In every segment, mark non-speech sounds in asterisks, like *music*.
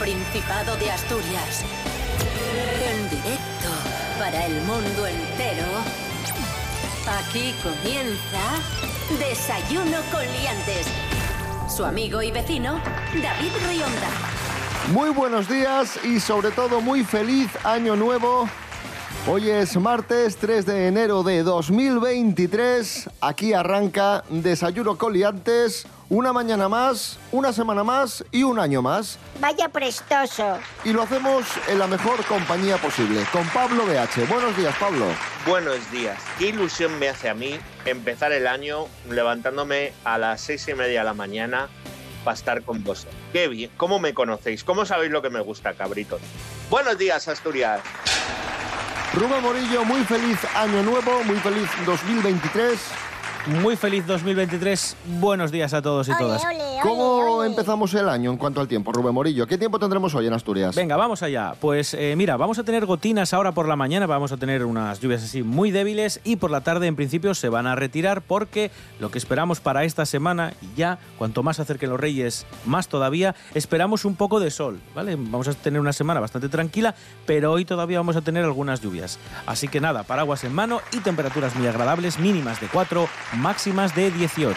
Principado de Asturias. En directo para el mundo entero. Aquí comienza Desayuno con Liantes. Su amigo y vecino, David Rionda. Muy buenos días y sobre todo muy feliz año nuevo. Hoy es martes 3 de enero de 2023. Aquí arranca Desayuno Coliantes. Una mañana más, una semana más y un año más. Vaya prestoso. Y lo hacemos en la mejor compañía posible, con Pablo BH. Buenos días, Pablo. Buenos días. Qué ilusión me hace a mí empezar el año levantándome a las seis y media de la mañana para estar con vosotros. Qué bien. ¿Cómo me conocéis? ¿Cómo sabéis lo que me gusta, cabritos? Buenos días, Asturias. Rubén Morillo, muy feliz año nuevo, muy feliz 2023. Muy feliz 2023. Buenos días a todos y todas. ¿Cómo empezamos el año en cuanto al tiempo, Rubén Morillo? ¿Qué tiempo tendremos hoy en Asturias? Venga, vamos allá. Pues eh, mira, vamos a tener gotinas ahora por la mañana, vamos a tener unas lluvias así muy débiles y por la tarde en principio se van a retirar porque lo que esperamos para esta semana, y ya cuanto más se acerquen los reyes, más todavía, esperamos un poco de sol, ¿vale? Vamos a tener una semana bastante tranquila, pero hoy todavía vamos a tener algunas lluvias. Así que nada, paraguas en mano y temperaturas muy agradables, mínimas de 4, máximas de 18.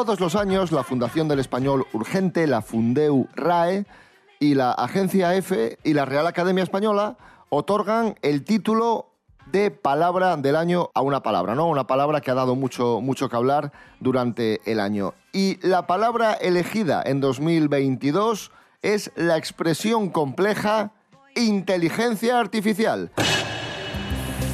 Todos los años, la Fundación del Español Urgente, la Fundeu RAE y la Agencia EFE y la Real Academia Española otorgan el título de palabra del año a una palabra, ¿no? Una palabra que ha dado mucho, mucho que hablar durante el año. Y la palabra elegida en 2022 es la expresión compleja inteligencia artificial.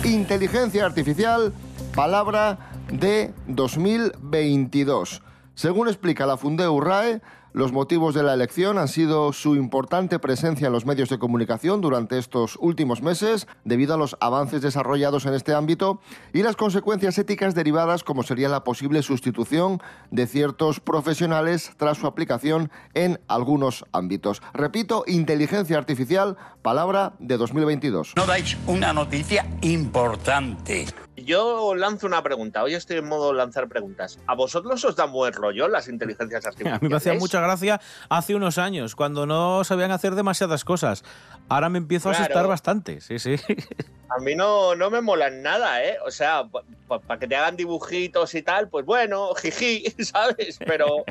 Inteligencia artificial, palabra de 2022. Según explica la Fundeu RAE, los motivos de la elección han sido su importante presencia en los medios de comunicación durante estos últimos meses, debido a los avances desarrollados en este ámbito, y las consecuencias éticas derivadas, como sería la posible sustitución de ciertos profesionales tras su aplicación en algunos ámbitos. Repito, inteligencia artificial, palabra de 2022. no dais una noticia importante. Yo lanzo una pregunta. Hoy estoy en modo lanzar preguntas. ¿A vosotros os da buen rollo las inteligencias *laughs* A artificiales? mí me hacía mucha gracia hace unos años, cuando no sabían hacer demasiadas cosas. Ahora me empiezo a asustar bastante, sí, sí. *laughs* A mí no, no me molan nada, ¿eh? O sea, para que te hagan dibujitos y tal, pues bueno, jiji, *laughs* ¿sabes? Pero,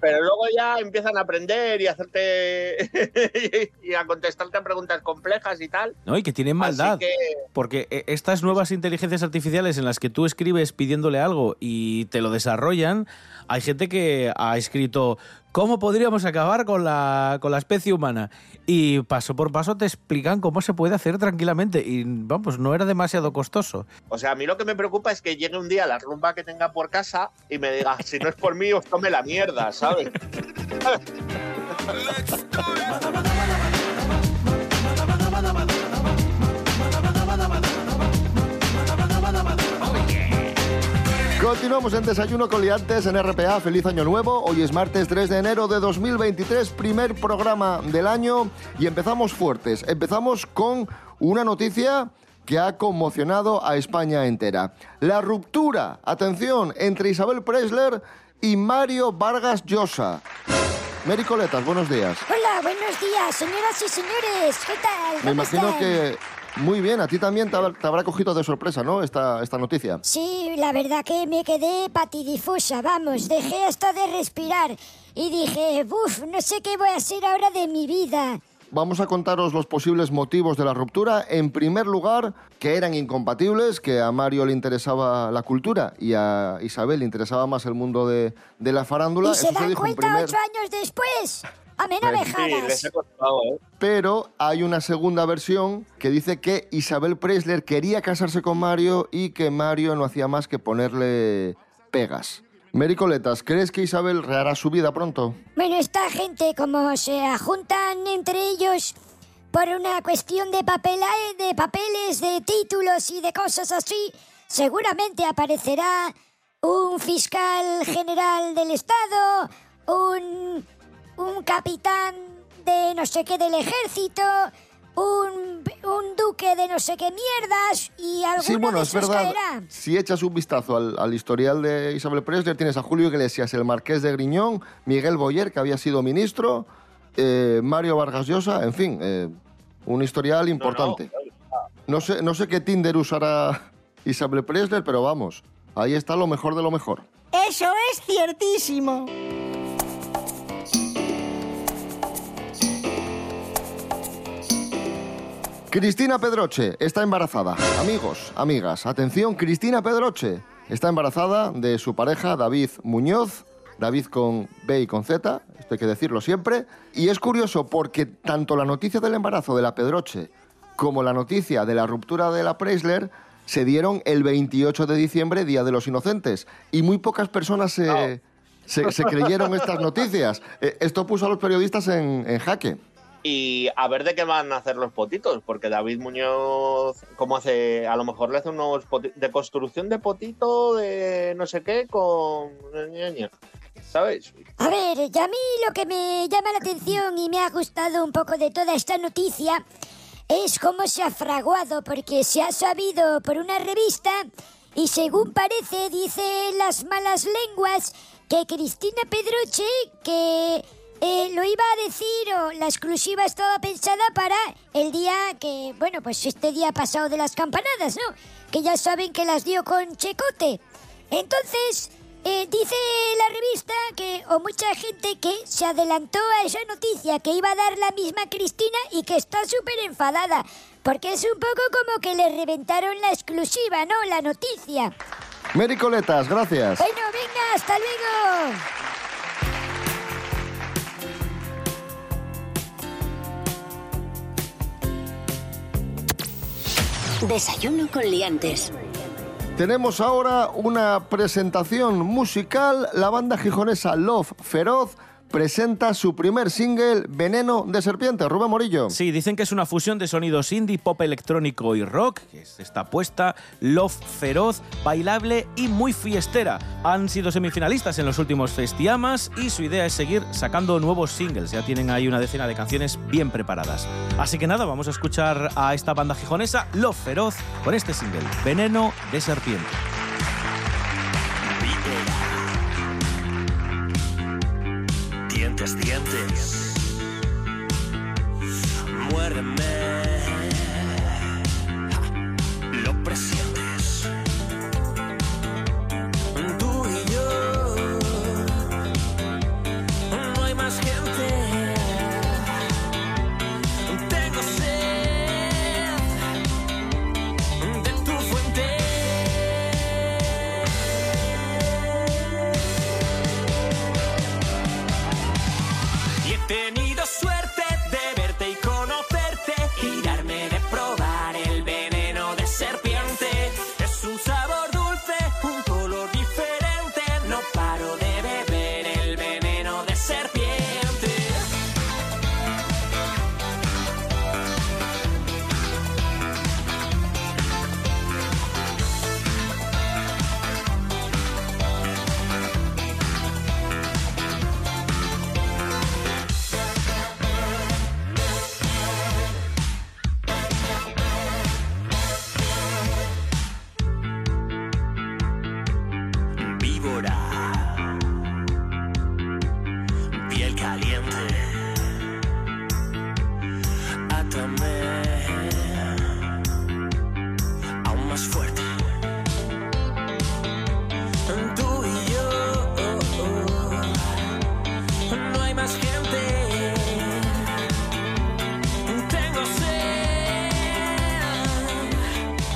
pero luego ya empiezan a aprender y a hacerte *laughs* y a contestarte a preguntas complejas y tal. ¿No? Y que tienen maldad. que, Porque eh, estas nuevas inteligencias artificiales en las que tú escribes pidiéndole algo y te lo desarrollan, hay gente que ha escrito ¿Cómo podríamos acabar con la, con la especie humana? Y paso por paso te explican cómo se puede hacer tranquilamente. Y vamos, no era demasiado costoso. o sea, a mí lo que me preocupa es que llegue un día la rumba que tenga por casa y me diga, si no es por mí, os tome la mierda, ¿sabes? *laughs* Continuamos en Desayuno con Liantes en RPA. Feliz Año Nuevo. Hoy es martes 3 de enero de 2023, primer programa del año y empezamos fuertes. Empezamos con una noticia que ha conmocionado a España entera. La ruptura, atención, entre Isabel Preisler y Mario Vargas Llosa. Mary Coletas, buenos días. Hola, buenos días, señoras y señores. ¿Qué tal? Me ¿Cómo imagino están? que muy bien, a ti también te, habrá- te habrá cogido de sorpresa, ¿no? Esta, esta noticia. Sí, la verdad que me quedé patidifusa, vamos, dejé hasta de respirar y dije, uff, no sé qué voy a hacer ahora de mi vida. Vamos a contaros los posibles motivos de la ruptura. En primer lugar, que eran incompatibles, que a Mario le interesaba la cultura y a Isabel le interesaba más el mundo de, de la farándula. ¿Y se Eso dan dijo en cuenta primer- ocho años después? A Pues he costado, ¿eh? Pero hay una segunda versión que dice que Isabel Preisler quería casarse con Mario y que Mario no hacía más que ponerle pegas. Mary Coletas, ¿crees que Isabel rehará su vida pronto? Bueno, esta gente, como se juntan entre ellos, por una cuestión de, papel, de papeles, de títulos y de cosas así, seguramente aparecerá un fiscal general del Estado, un, un capitán de no sé qué del ejército, un, un duque de no sé qué mierdas y alguno Sí, bueno, de es verdad. caerá. Si echas un vistazo al, al historial de Isabel Presley, tienes a Julio Iglesias, el marqués de Griñón, Miguel Boyer, que había sido ministro, eh, Mario Vargas Llosa, en fin, eh, un historial importante. No, sé, no sé qué Tinder usará Isabel Presley, pero vamos, ahí está lo mejor de lo mejor. Eso es ciertísimo. Cristina Pedroche está embarazada. Amigos, amigas, atención, Cristina Pedroche está embarazada de su pareja David Muñoz, David con B y con Z, esto hay que decirlo siempre. Y es curioso porque tanto la noticia del embarazo de la Pedroche como la noticia de la ruptura de la Preisler se dieron el 28 de diciembre, Día de los Inocentes. Y muy pocas personas se, se- se creyeron estas noticias. *laughs* Eh, Esto puso a los periodistas en- en jaque. Y a ver de qué van a hacer los potitos, porque David Muñoz, como hace? A lo mejor le hace unos de construcción de potito, de no sé qué, con. ¿Sabes? A ver, y a mí lo que me llama la atención y me ha gustado un poco de toda esta noticia es cómo se ha fraguado, porque se ha sabido por una revista y según parece, dicen las malas lenguas, que Cristina Pedroche, que eh, lo iba a decir o la exclusiva estaba pensada para el día que, bueno, pues este día pasado de las campanadas, ¿no? Que ya saben que las dio con Checote. Entonces, eh, dice la revista que, o mucha gente que se adelantó a esa noticia que iba a dar la misma Cristina y que está súper enfadada, porque es un poco como que le reventaron la exclusiva, ¿no? La noticia. Mary Coletas, gracias. Bueno, venga, hasta luego. Desayuno con liantes. Tenemos ahora una presentación musical. La banda gijonesa Love Feroz presenta su primer single, Veneno de Serpiente. Rubén Morillo. Sí, dicen que es una fusión de sonidos indie, pop electrónico y rock, que es esta love feroz, bailable y muy fiestera. Han sido semifinalistas en los últimos Festiamas y su idea es seguir sacando nuevos singles. Ya tienen ahí una decena de canciones bien preparadas. Así que nada, vamos a escuchar a esta banda gijonesa, Love Feroz, con este single, Veneno de Serpiente. Dientes, dientes. Muérdeme. Lo presientes.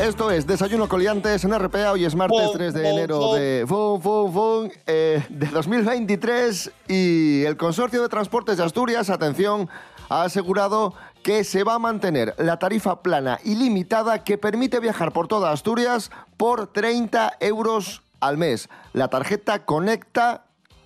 Esto es Desayuno Coliantes en RPA. Hoy es martes Fum, 3 de enero de, fum, fum, fum, eh, de 2023 y el Consorcio de Transportes de Asturias, atención, ha asegurado que se va a mantener la tarifa plana ilimitada que permite viajar por toda Asturias por 30 euros al mes. La tarjeta Conecta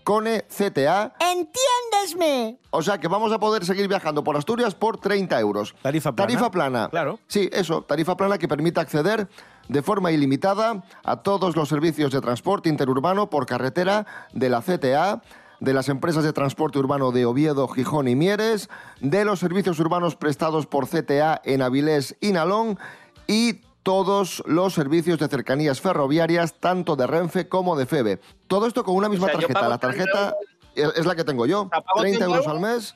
Cone CTA. ¡Entiéndesme! O sea que vamos a poder seguir viajando por Asturias por 30 euros. Tarifa plana. Tarifa plana. Claro. Sí, eso, tarifa plana que permite acceder de forma ilimitada a todos los servicios de transporte interurbano por carretera de la CTA, de las empresas de transporte urbano de Oviedo, Gijón y Mieres, de los servicios urbanos prestados por CTA en Avilés y Nalón y todos los servicios de cercanías ferroviarias, tanto de Renfe como de FEBE. Todo esto con una misma O sea, yo tarjeta. La tarjeta es la que tengo yo. sea, pago 30 100 euros al mes.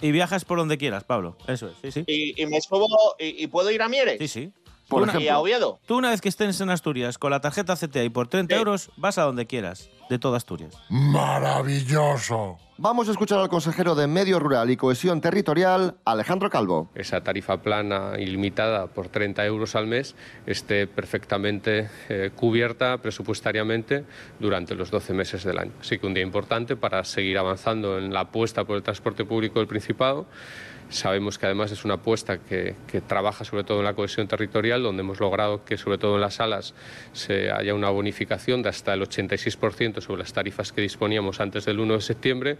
Y viajas por donde quieras, Pablo. Eso es, sí, sí. Y, y me subo y, y puedo ir a Mieres. Sí, sí. Por una- Y a ejemplo. Oviedo. Tú una vez que estés en Asturias con la tarjeta CTA y por 30 Sí. euros vas a donde quieras, de toda Asturias. Maravilloso. Vamos a escuchar al consejero de Medio Rural y Cohesión Territorial, Alejandro Calvo. esa tarifa plana ilimitada por 30 euros al mes esté perfectamente eh, cubierta presupuestariamente durante los 12 meses del año. Así que un día importante para seguir avanzando en la apuesta por el transporte público del Principado. Sabemos que además es una apuesta que, trabaja sobre todo en la cohesión territorial, donde hemos logrado que sobre todo en las salas se haya una bonificación de hasta el 86% sobre las tarifas que disponíamos antes del 1 de septiembre.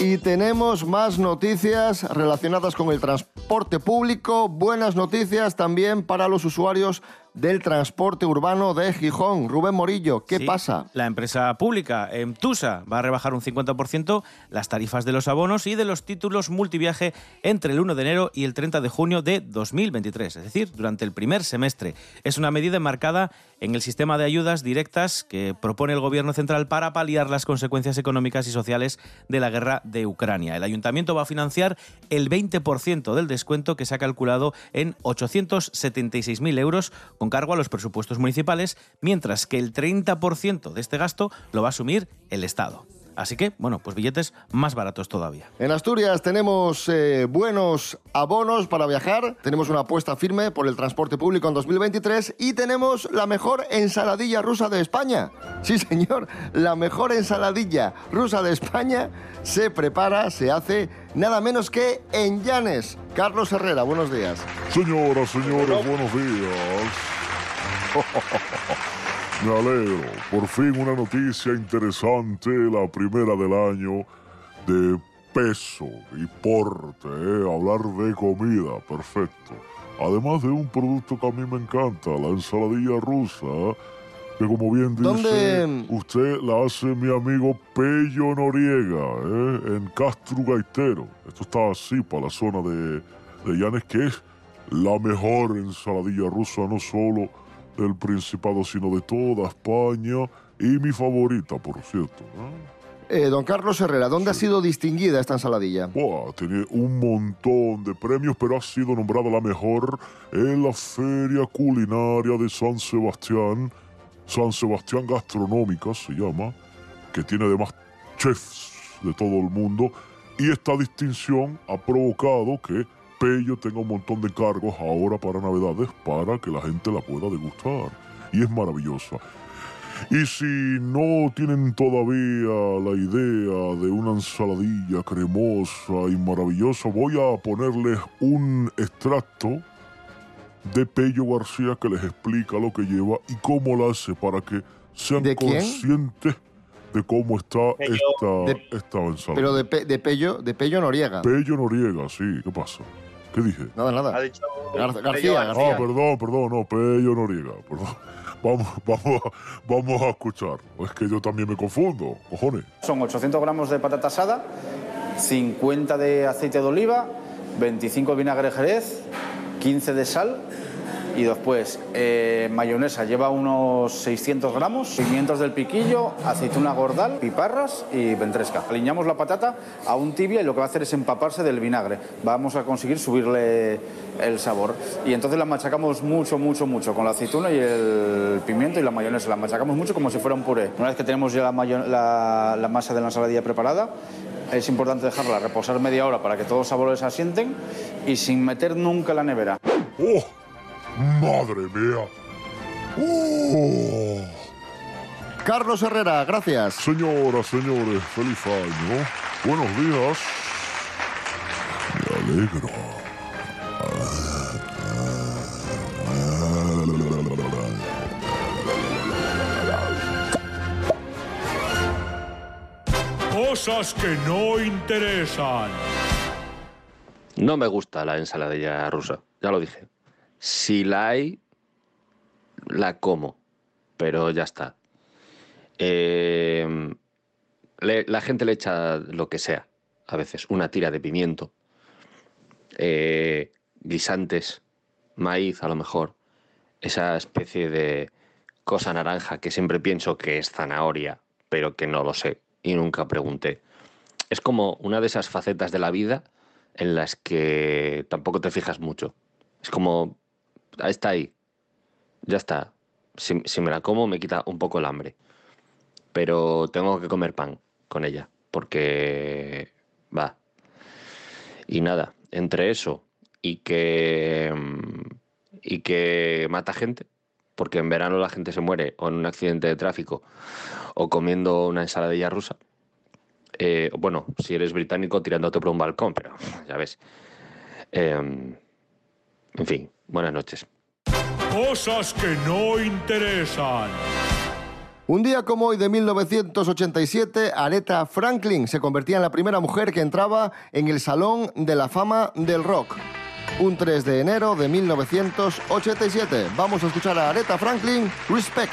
Y tenemos más noticias relacionadas con el transporte público. Buenas noticias también para los usuarios del transporte urbano de Gijón. Rubén Morillo, ¿qué Sí, pasa? La empresa pública, Emtusa, va a rebajar un 50% las tarifas de los abonos y de los títulos multiviaje entre el 1 de enero y el 30 de junio de 2023, es decir, durante el primer semestre. Es una medida enmarcada en el sistema de ayudas directas que propone el Gobierno central para paliar las consecuencias económicas y sociales de la guerra de Ucrania. El ayuntamiento va a financiar el 20% del descuento que se ha calculado en 876.000 euros con cargo a los presupuestos municipales, mientras que el 30% de este gasto lo va a asumir el Estado. Así que, bueno, pues billetes más baratos todavía. En Asturias tenemos eh, buenos abonos para viajar, tenemos una apuesta firme por el transporte público en 2023 y tenemos la mejor ensaladilla rusa de España. Sí, señor, la mejor ensaladilla rusa de España se prepara, se hace nada menos que en Llanes. Carlos Herrera, buenos días. Señoras, señores, buenos días. *laughs* Me alegro. Por fin una noticia interesante, la primera del año, de peso y porte, ¿eh? hablar de comida, perfecto. Además de un producto que a mí me encanta, la ensaladilla rusa, que como bien dice, ¿Dónde- usted la hace mi amigo Pello Noriega, ¿eh? en Castro Gaitero. Esto está así para la zona de, de Llanes, que es la mejor ensaladilla rusa, no solo del Principado, sino de toda España y mi favorita, por cierto. ¿eh? Eh, don Carlos Herrera, ¿dónde ha sido distinguida esta ensaladilla? Buah, tiene un montón de premios, pero ha sido nombrada la mejor en la Feria Culinaria de San Sebastián, San Sebastián Gastronómica se llama, que tiene además chefs de todo el mundo, y esta distinción ha provocado que Pello tenga un montón de cargos ahora para Navidades para que la gente la pueda degustar. Y es maravillosa. Y si no tienen todavía la idea de una ensaladilla cremosa y maravillosa, voy a ponerles un extracto de Pello García que les explica lo que lleva y cómo lo hace para que sean conscientes de cómo está Pello. esta, De- esta ensalada. Pero de, Pe- de Pello, de Pello Noriega. Pello Noriega, sí, ¿qué pasa? ¿Qué dije? Nada, Ha nada. dicho Gar- García, Pello García. Ah, perdón, perdón, no, Pello Noriega, perdón. *laughs* Vamos, vamos, a- vamos a escuchar. Es que yo también me confundo, cojones. Son 800 gramos de patata asada, 50 de aceite de oliva, 25 de vinagre jerez, 15 de sal y después eh, mayonesa lleva unos 600 gramos, pimientos del piquillo, aceituna gordal, piparras y ventresca. Aliñamos la patata a un tibia y lo que va a hacer es empaparse del vinagre. Vamos a conseguir subirle el sabor. Y entonces la machacamos mucho, mucho, mucho con la aceituna y el pimiento y la mayonesa. La machacamos mucho como si fuera un puré. Una vez que tenemos ya la, masa de la ensaladilla preparada, es importante dejarla reposar media hora para que todos los sabores asienten y sin meter nunca la nevera. ¡Oh! ¡Madre mía! ¡Oh! Carlos Herrera, gracias. Señoras, señores, feliz año. Buenos días. Me alegro. Cosas que no interesan. No me gusta la ensaladilla rusa, ya lo dije. Si la hay, la como, pero ya está. Le- la gente le echa lo que sea, a veces, una tira de pimiento, eh, guisantes, maíz a lo mejor, esa especie de cosa naranja que siempre pienso que es zanahoria, pero que no lo sé y nunca pregunté. Es como una de esas facetas de la vida en las que tampoco te fijas mucho. Es como, "Ah, está ahí, ya está. Si, me la como me quita un poco el hambre. Pero tengo que comer pan con ella, porque va. Y nada, entre eso y que, mm, y que mata gente, porque en verano la gente se muere o en un accidente de tráfico o comiendo una ensaladilla rusa. Eh, bueno, si eres británico tirándote por un balcón, pero ya ves. Em, en fin, buenas noches. Cosas que no interesan. Un día como hoy de 1987, Aretha Franklin se convertía en la primera mujer que entraba en el Salón de la Fama del Rock. Un 3 de enero de 1987. Vamos a escuchar a Aretha Franklin, Respect.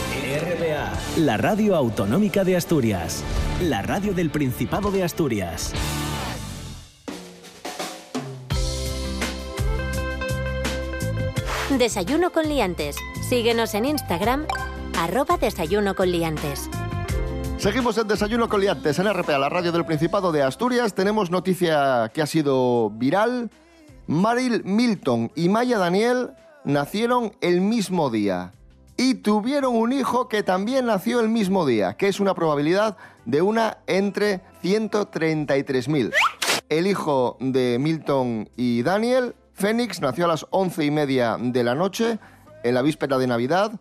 RPA. La radio autonómica de Asturias. La radio del Principado de Asturias. Desayuno con liantes. Síguenos en Instagram, arroba desayuno con liantes. Seguimos en Desayuno con Liantes en RPA, la radio del Principado de Asturias. Tenemos noticia que ha sido viral. Maril Milton y Maya Daniel nacieron el mismo día y tuvieron un hijo que también nació el mismo día, que es una probabilidad de una entre 133.000. El hijo de Milton y Daniel, Fénix, nació a las once y media de la noche, en la víspera de Navidad,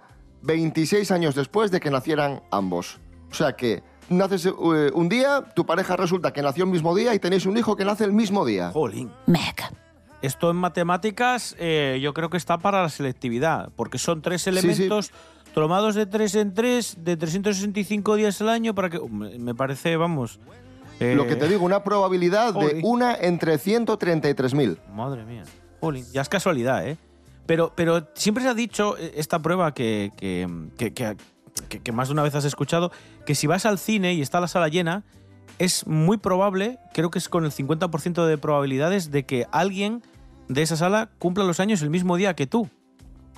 26 años después de que nacieran ambos. O sea que naces eh, un día, tu pareja resulta que nació el mismo día y tenéis un hijo que nace el mismo día. Jolín. Esto en matemáticas eh, yo creo que está para la selectividad, porque son tres elementos tomados de tres en tres, de 365 días al año, para que... Me parece, vamos... eh, Lo que te digo, una probabilidad de una entre 133.000. Madre mía. Jolín, ya es casualidad, ¿eh? Pero, pero siempre se ha dicho eh, esta prueba que, que, que- que- que- que más de una vez has escuchado, que si vas al cine y está la sala llena, es muy probable, creo que es con el 50% de probabilidades de que alguien de esa sala cumpla los años el mismo día que tú.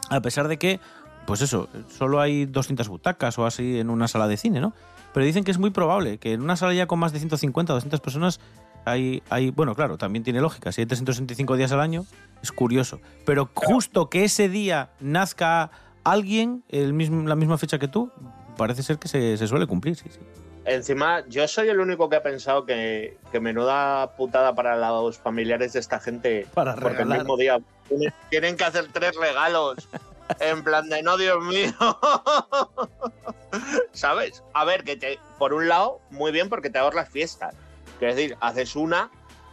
A pesar de que, pues eso, solo hay 200 butacas o así en una sala de cine, ¿no? Pero dicen que es muy probable que en una sala ya con más de 150 o 200 personas hay, hay, bueno, claro, también tiene lógica. Si hay 365 días al año, es curioso. Pero justo que ese día nazca alguien, el mismo, la misma fecha que tú, parece ser que se, se suele cumplir, sí, sí. Encima, yo soy el único que ha pensado que, que menuda putada para los familiares de esta gente. Para porque el regalar. mismo día tienen, tienen que hacer tres regalos. *laughs* En plan de no, Dios mío. *laughs* ¿Sabes? A ver, que te, por un lado, muy bien porque te ahorras fiestas. Es decir, haces una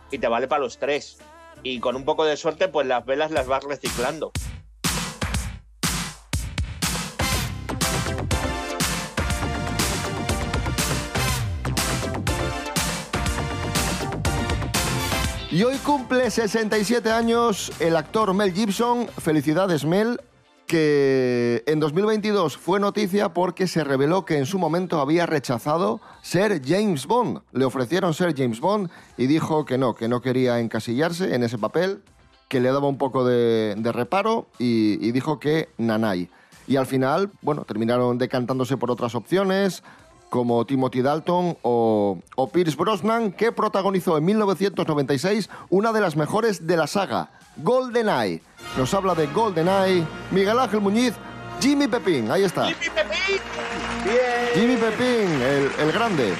y te vale para los tres. Y con un poco de suerte, pues las velas las vas reciclando. Y hoy cumple 67 años el actor Mel Gibson. Felicidades, Mel, que en 2022 fue noticia porque se reveló que en su momento había rechazado ser James Bond. Le ofrecieron ser James Bond y dijo que no, que no quería encasillarse en ese papel, que le daba un poco de, reparo y, y dijo que nanay. Y al final, bueno, terminaron decantándose por otras opciones, como Timothy Dalton o, o Pierce Brosnan, que protagonizó en 1996 una de las mejores de la saga, GoldenEye. Nos habla de GoldenEye Miguel Ángel Muñiz, Jimmy Pepín, ahí está. ¡Jimmy Pepín! ¡Bien! Jimmy Pepín, el, el grande.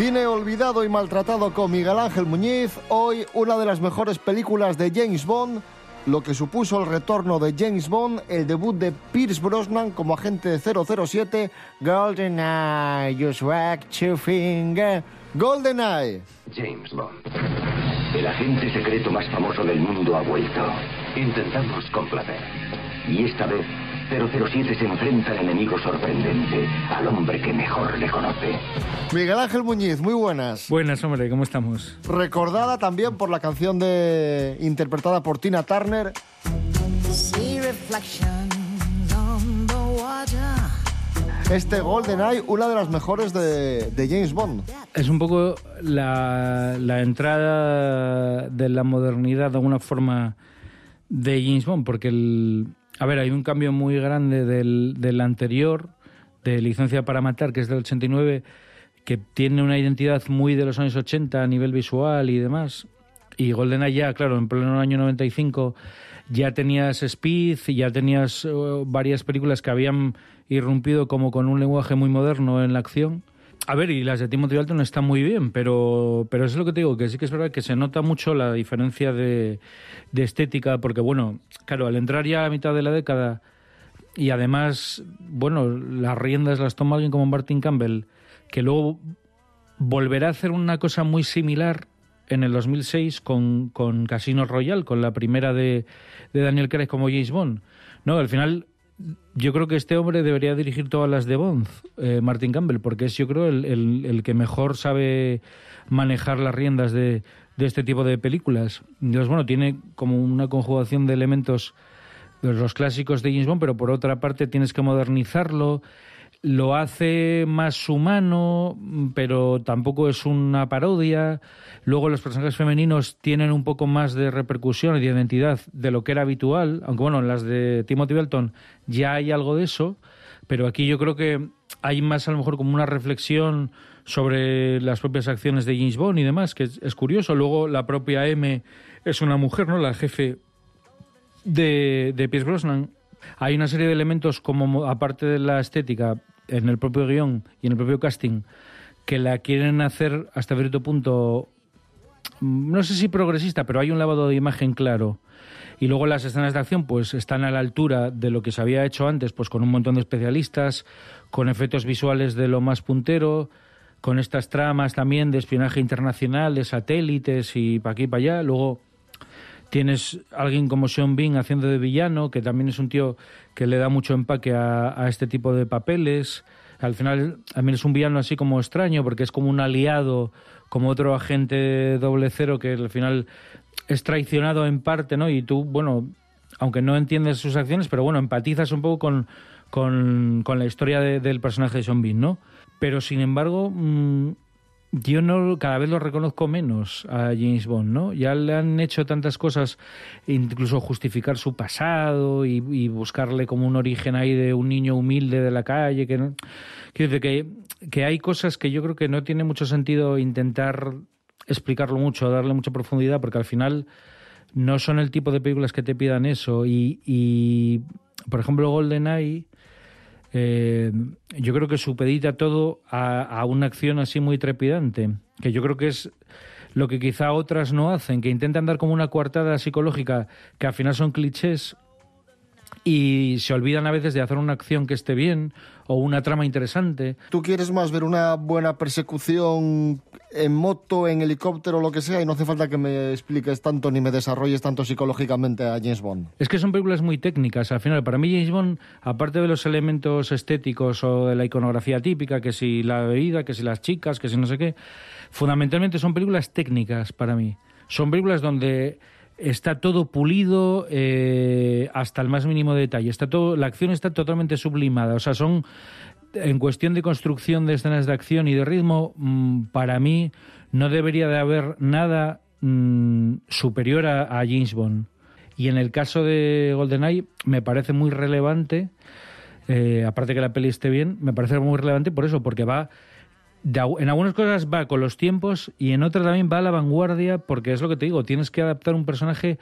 Cine olvidado y maltratado con Miguel Ángel Muñiz. Hoy una de las mejores películas de James Bond, lo que supuso el retorno de James Bond, el debut de Pierce Brosnan como agente 007, GoldenEye, you swag two finger. GoldenEye. James Bond. El agente secreto más famoso del mundo ha vuelto. Intentamos complacer. Y esta vez, 007 se enfrenta al enemigo sorprendente, al hombre que mejor le conoce. Miguel Ángel Muñiz, muy buenas. Buenas, hombre, ¿cómo estamos? Recordada también por la canción de interpretada por Tina Turner, See reflections on the water. este GoldenEye, una de las mejores de, de James Bond. Es un poco la, la entrada de la modernidad de alguna forma de James Bond, porque el, a ver, hay un cambio muy grande del, del anterior, de Licencia para Matar, que es del 89, que tiene una identidad muy de los años 80 a nivel visual y demás. Y GoldenEye ya, claro, en pleno año 95 ya tenías Speed, ya tenías eh, varias películas que habían irrumpido como con un lenguaje muy moderno en la acción. A ver, y las de Timothy Dalton están muy bien, pero, pero es lo que te digo, que sí que es verdad que se nota mucho la diferencia de, de estética, porque bueno, claro, al entrar ya a mitad de la década y además, bueno, las riendas las toma alguien como Martin Campbell, que luego volverá a hacer una cosa muy similar en el 2006 con, con Casino Royale, con la primera de, de Daniel Craig como James Bond. No, al final yo creo que este hombre debería dirigir todas las de Bond, eh, Martin Campbell, porque es yo creo el, que mejor sabe manejar las riendas de, de este tipo de películas. Entonces, bueno, tiene como una conjugación de elementos de los clásicos de James Bond, pero por otra parte tienes que modernizarlo. Lo hace más humano, pero tampoco es una parodia. Luego los personajes femeninos tienen un poco más de repercusión y de identidad de lo que era habitual, aunque bueno, en las de Timothy Belton ya hay algo de eso, pero aquí yo creo que hay más a lo mejor como una reflexión sobre las propias acciones de James Bond y demás, que es, curioso. Luego la propia M es una mujer, ¿no? La jefe de, de Pierce Brosnan. Hay una serie de elementos como, aparte de la estética, en el propio guion y en el propio casting, que la quieren hacer hasta cierto punto, mm, no sé si progresista, pero hay un lavado de imagen claro. Y luego las escenas de acción pues están a la altura de lo que se había hecho antes, pues con un montón de especialistas, con efectos visuales de lo más puntero, con estas tramas también de espionaje internacional, de satélites y para aquí y para allá. Luego tienes alguien como Sean Bean haciendo de villano, que también es un tío que le da mucho empaque a, este tipo de papeles. Al final también es un villano así como extraño, porque es como un aliado, como otro agente doble cero que al final es traicionado en parte, ¿no? Y tú, bueno, aunque no entiendes sus acciones, pero bueno, empatizas un poco con, con, con la historia de- del personaje de Sean Bean, ¿no? Pero sin embargo, mm, yo no cada vez lo reconozco menos a James Bond, ¿no? Ya le han hecho tantas cosas, incluso justificar su pasado y, y buscarle como un origen ahí de un niño humilde de la calle, que no, quiero que, que hay cosas que yo creo que no tiene mucho sentido intentar explicarlo mucho, darle mucha profundidad, porque al final no son el tipo de películas que te pidan eso. Y, y por ejemplo, GoldenEye, eh, yo creo que supedita todo a, a una acción así muy trepidante, que yo creo que es lo que quizá otras no hacen, que intentan dar como una coartada psicológica, que al final son clichés y se olvidan a veces de hacer una acción que esté bien o una trama interesante. ¿Tú quieres más ver una buena persecución en moto, en helicóptero, lo que sea, y no hace falta que me expliques tanto ni me desarrolles tanto psicológicamente a James Bond? Es que son películas muy técnicas. Al final, para mí James Bond, aparte de los elementos estéticos o de la iconografía típica, que si la bebida, que si las chicas, que si no sé qué, fundamentalmente son películas técnicas para mí. Son películas donde está todo pulido eh, hasta el más mínimo detalle. Está todo, la acción está totalmente sublimada. O sea, son en cuestión de construcción de escenas de acción y de ritmo, mm, para mí no debería de haber nada mm, superior a, James Bond. Y en el caso de GoldenEye me parece muy relevante, eh, aparte que la peli esté bien, me parece muy relevante por eso, porque va en algunas cosas va con los tiempos y en otras también va a la vanguardia, porque es lo que te digo, tienes que adaptar un personaje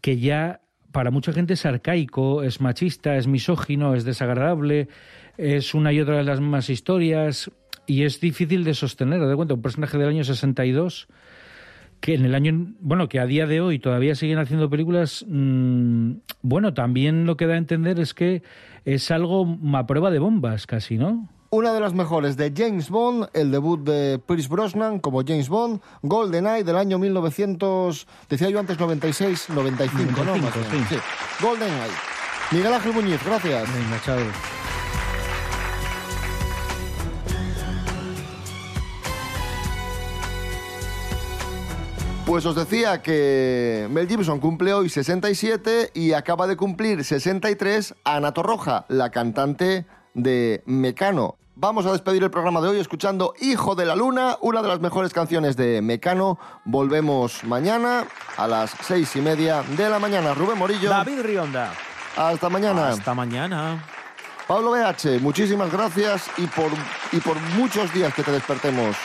que ya para mucha gente es arcaico, es machista, es misógino, es desagradable, es una y otra de las mismas historias y es difícil de sostener. De cuenta, un personaje del año 62 que en el año, bueno, que a día de hoy todavía siguen haciendo películas, mm, bueno, también lo que da a entender es que es algo a prueba de bombas casi, ¿no? Una de las mejores de James Bond, el debut de Pierce Brosnan como James Bond, GoldenEye del año 1900, decía yo antes 96, 95, ¿no? 95, Más o menos. sí. Sí. GoldenEye. Miguel Ángel Muñiz, gracias. Venga, chao. Pues os decía que Mel Gibson cumple hoy 67 y acaba de cumplir 63 Ana Torroja, la cantante de Mecano. Vamos a despedir el programa de hoy escuchando Hijo de la Luna, una de las mejores canciones de Mecano. Volvemos mañana a las seis y media de la mañana. Rubén Morillo. David Rionda. Hasta mañana. Hasta mañana. Pablo BH, muchísimas gracias y por, y por muchos días que te despertemos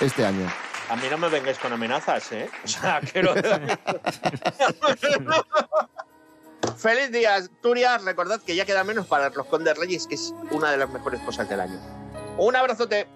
este año. A mí no me vengáis con amenazas, ¿eh? *laughs* O sea, quiero... *laughs* Feliz día, Asturias. Recordad que ya queda menos para los Condes Reyes, que es una de las mejores cosas del año. Un abrazote.